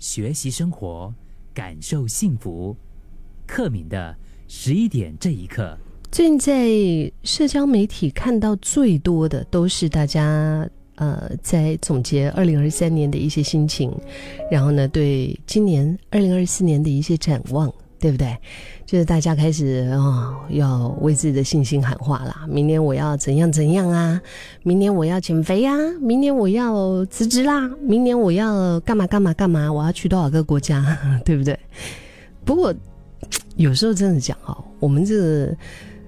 学习生活，感受幸福。克敏的十一点这一刻，最近在社交媒体看到最多的都是大家呃在总结二零二三年的一些心情，然后呢对今年二零二四年的一些展望，对不对？就是大家开始啊要为自己的信心喊话啦，明年我要怎样怎样啊，明年我要减肥啊，明年我要辞职啦，明年我要干嘛干嘛干嘛，我要去多少个国家，对不对？不过有时候真的讲哦，我们这个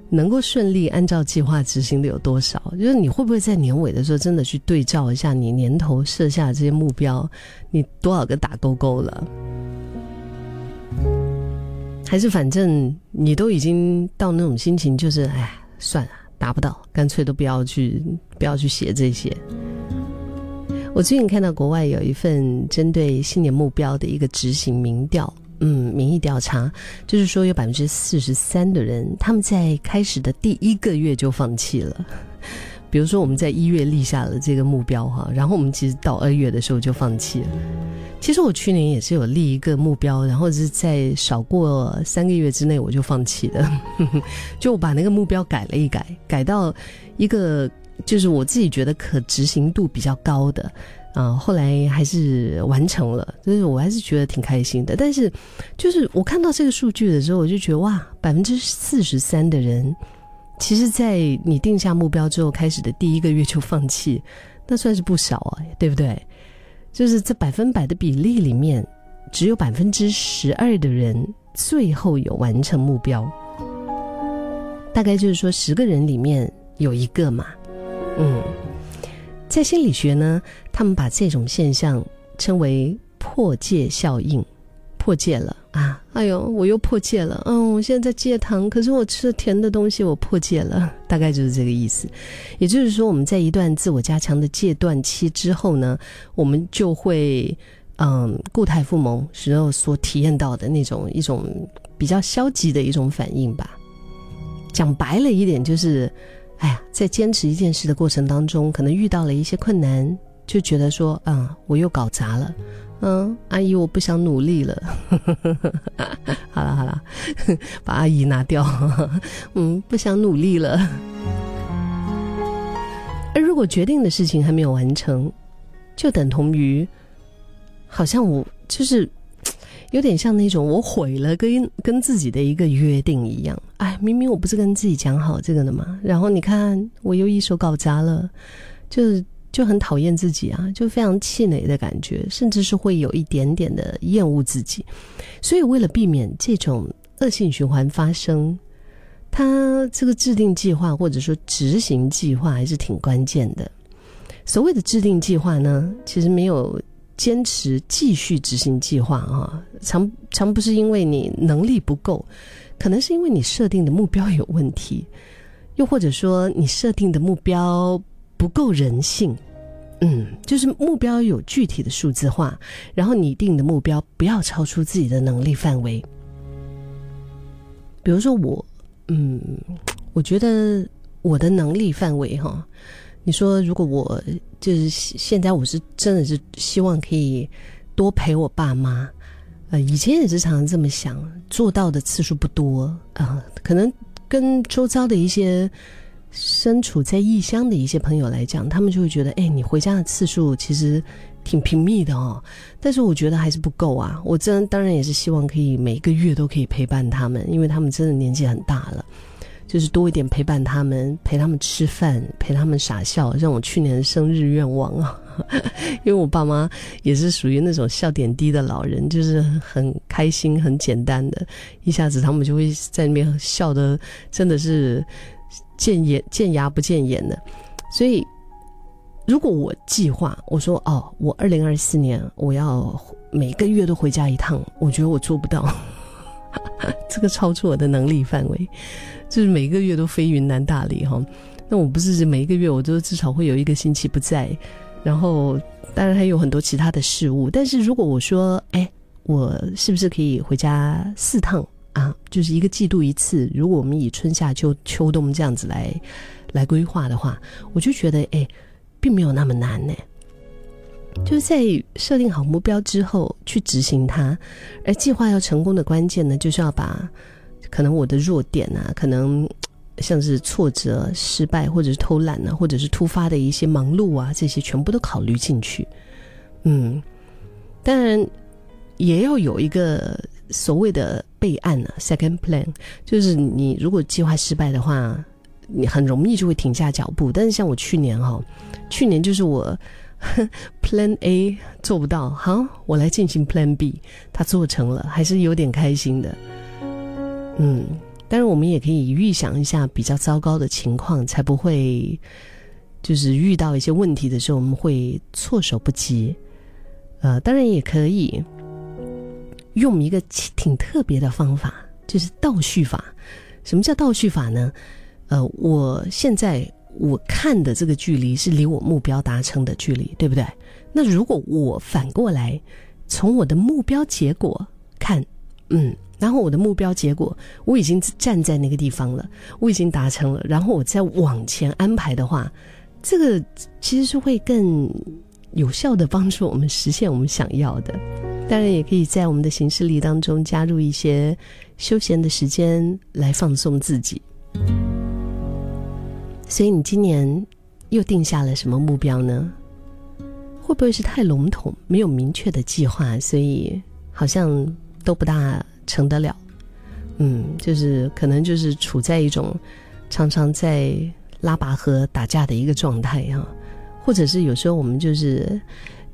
能够顺利按照计划执行的有多少？就是你会不会在年尾的时候真的去对照一下你年头设下的这些目标，你多少个打勾勾了？还是反正你都已经到那种心情，就是哎，算了，达不到，干脆都不要去，不要去写这些。我最近看到国外有一份针对新年目标的一个执行民调，嗯，民意调查，就是说有百分之四十三的人他们在开始的第一个月就放弃了。比如说我们在一月立下了这个目标哈，然后我们其实到二月的时候就放弃了。其实我去年也是有立一个目标，然后是在少过三个月之内我就放弃了，就我把那个目标改了一改，改到一个就是我自己觉得可执行度比较高的啊。后来还是完成了，就是我还是觉得挺开心的。但是就是我看到这个数据的时候，我就觉得哇，百分之四十三的人，其实，在你定下目标之后开始的第一个月就放弃，那算是不少啊，对不对？就是这百分百的比例里面，只有百分之十二的人最后有完成目标。大概就是说，十个人里面有一个嘛。嗯，在心理学呢，他们把这种现象称为破戒效应。破戒了啊！哎呦，我又破戒了。嗯，我现在在戒糖，可是我吃了甜的东西，我破戒了。大概就是这个意思。也就是说，我们在一段自我加强的戒断期之后呢，我们就会嗯固态复萌时候所体验到的那种一种比较消极的一种反应吧。讲白了一点，就是哎呀，在坚持一件事的过程当中，可能遇到了一些困难，就觉得说啊，我又搞砸了。嗯，阿姨，我不想努力了。好了好了，把阿姨拿掉。嗯，不想努力了。而如果决定的事情还没有完成，就等同于，好像我就是有点像那种我毁了跟跟自己的一个约定一样。哎，明明我不是跟自己讲好这个的嘛，然后你看我又一手搞砸了，就是。就很讨厌自己啊，就非常气馁的感觉，甚至是会有一点点的厌恶自己。所以，为了避免这种恶性循环发生，他这个制定计划或者说执行计划还是挺关键的。所谓的制定计划呢，其实没有坚持继续执行计划啊，常常不是因为你能力不够，可能是因为你设定的目标有问题，又或者说你设定的目标。不够人性，嗯，就是目标有具体的数字化，然后拟定的目标不要超出自己的能力范围。比如说我，嗯，我觉得我的能力范围哈，你说如果我就是现在我是真的是希望可以多陪我爸妈，呃，以前也是常常这么想，做到的次数不多啊，可能跟周遭的一些。身处在异乡的一些朋友来讲，他们就会觉得，哎，你回家的次数其实挺频密的哦。但是我觉得还是不够啊。我真当然也是希望可以每个月都可以陪伴他们，因为他们真的年纪很大了，就是多一点陪伴他们，陪他们吃饭，陪他们傻笑，像我去年的生日愿望啊。因为我爸妈也是属于那种笑点低的老人，就是很开心、很简单的，一下子他们就会在那边笑的，真的是。见眼见牙不见眼的，所以如果我计划，我说哦，我二零二四年我要每个月都回家一趟，我觉得我做不到，这个超出我的能力范围，就是每个月都飞云南大理哈。那我不是每一个月我都至少会有一个星期不在，然后当然还有很多其他的事物。但是如果我说，哎，我是不是可以回家四趟？啊，就是一个季度一次。如果我们以春夏秋秋冬这样子来来规划的话，我就觉得哎，并没有那么难呢。就是在设定好目标之后去执行它，而计划要成功的关键呢，就是要把可能我的弱点啊，可能像是挫折、失败，或者是偷懒啊，或者是突发的一些忙碌啊，这些全部都考虑进去。嗯，当然也要有一个所谓的备案啊，second plan，就是你如果计划失败的话，你很容易就会停下脚步。但是像我去年哈，去年就是我。Plan A 做不到，好，我来进行 Plan B，他做成了，还是有点开心的。嗯，当然我们也可以预想一下比较糟糕的情况，才不会就是遇到一些问题的时候，我们会措手不及。呃，当然也可以用一个挺特别的方法，就是倒叙法。什么叫倒叙法呢？呃，我现在。我看的这个距离是离我目标达成的距离，对不对？那如果我反过来从我的目标结果看，嗯，然后我的目标结果我已经站在那个地方了，我已经达成了，然后我再往前安排的话，这个其实是会更有效的帮助我们实现我们想要的。当然，也可以在我们的行事历当中加入一些休闲的时间来放松自己。所以你今年又定下了什么目标呢？会不会是太笼统，没有明确的计划，所以好像都不大成得了？嗯，就是可能就是处在一种常常在拉拔河打架的一个状态啊，或者是有时候我们就是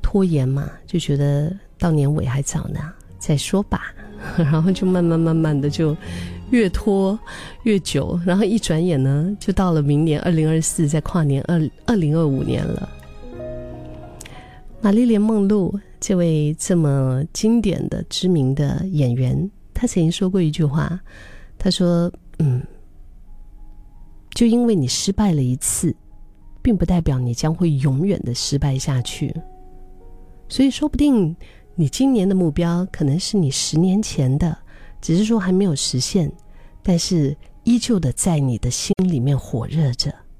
拖延嘛，就觉得到年尾还早呢，再说吧，然后就慢慢慢慢的就。越拖越久，然后一转眼呢，就到了明年二零二四，在跨年二二零二五年了。玛丽莲梦露这位这么经典的知名的演员，她曾经说过一句话，她说：“嗯，就因为你失败了一次，并不代表你将会永远的失败下去。所以说不定你今年的目标可能是你十年前的。”只是说还没有实现，但是依旧的在你的心里面火热着。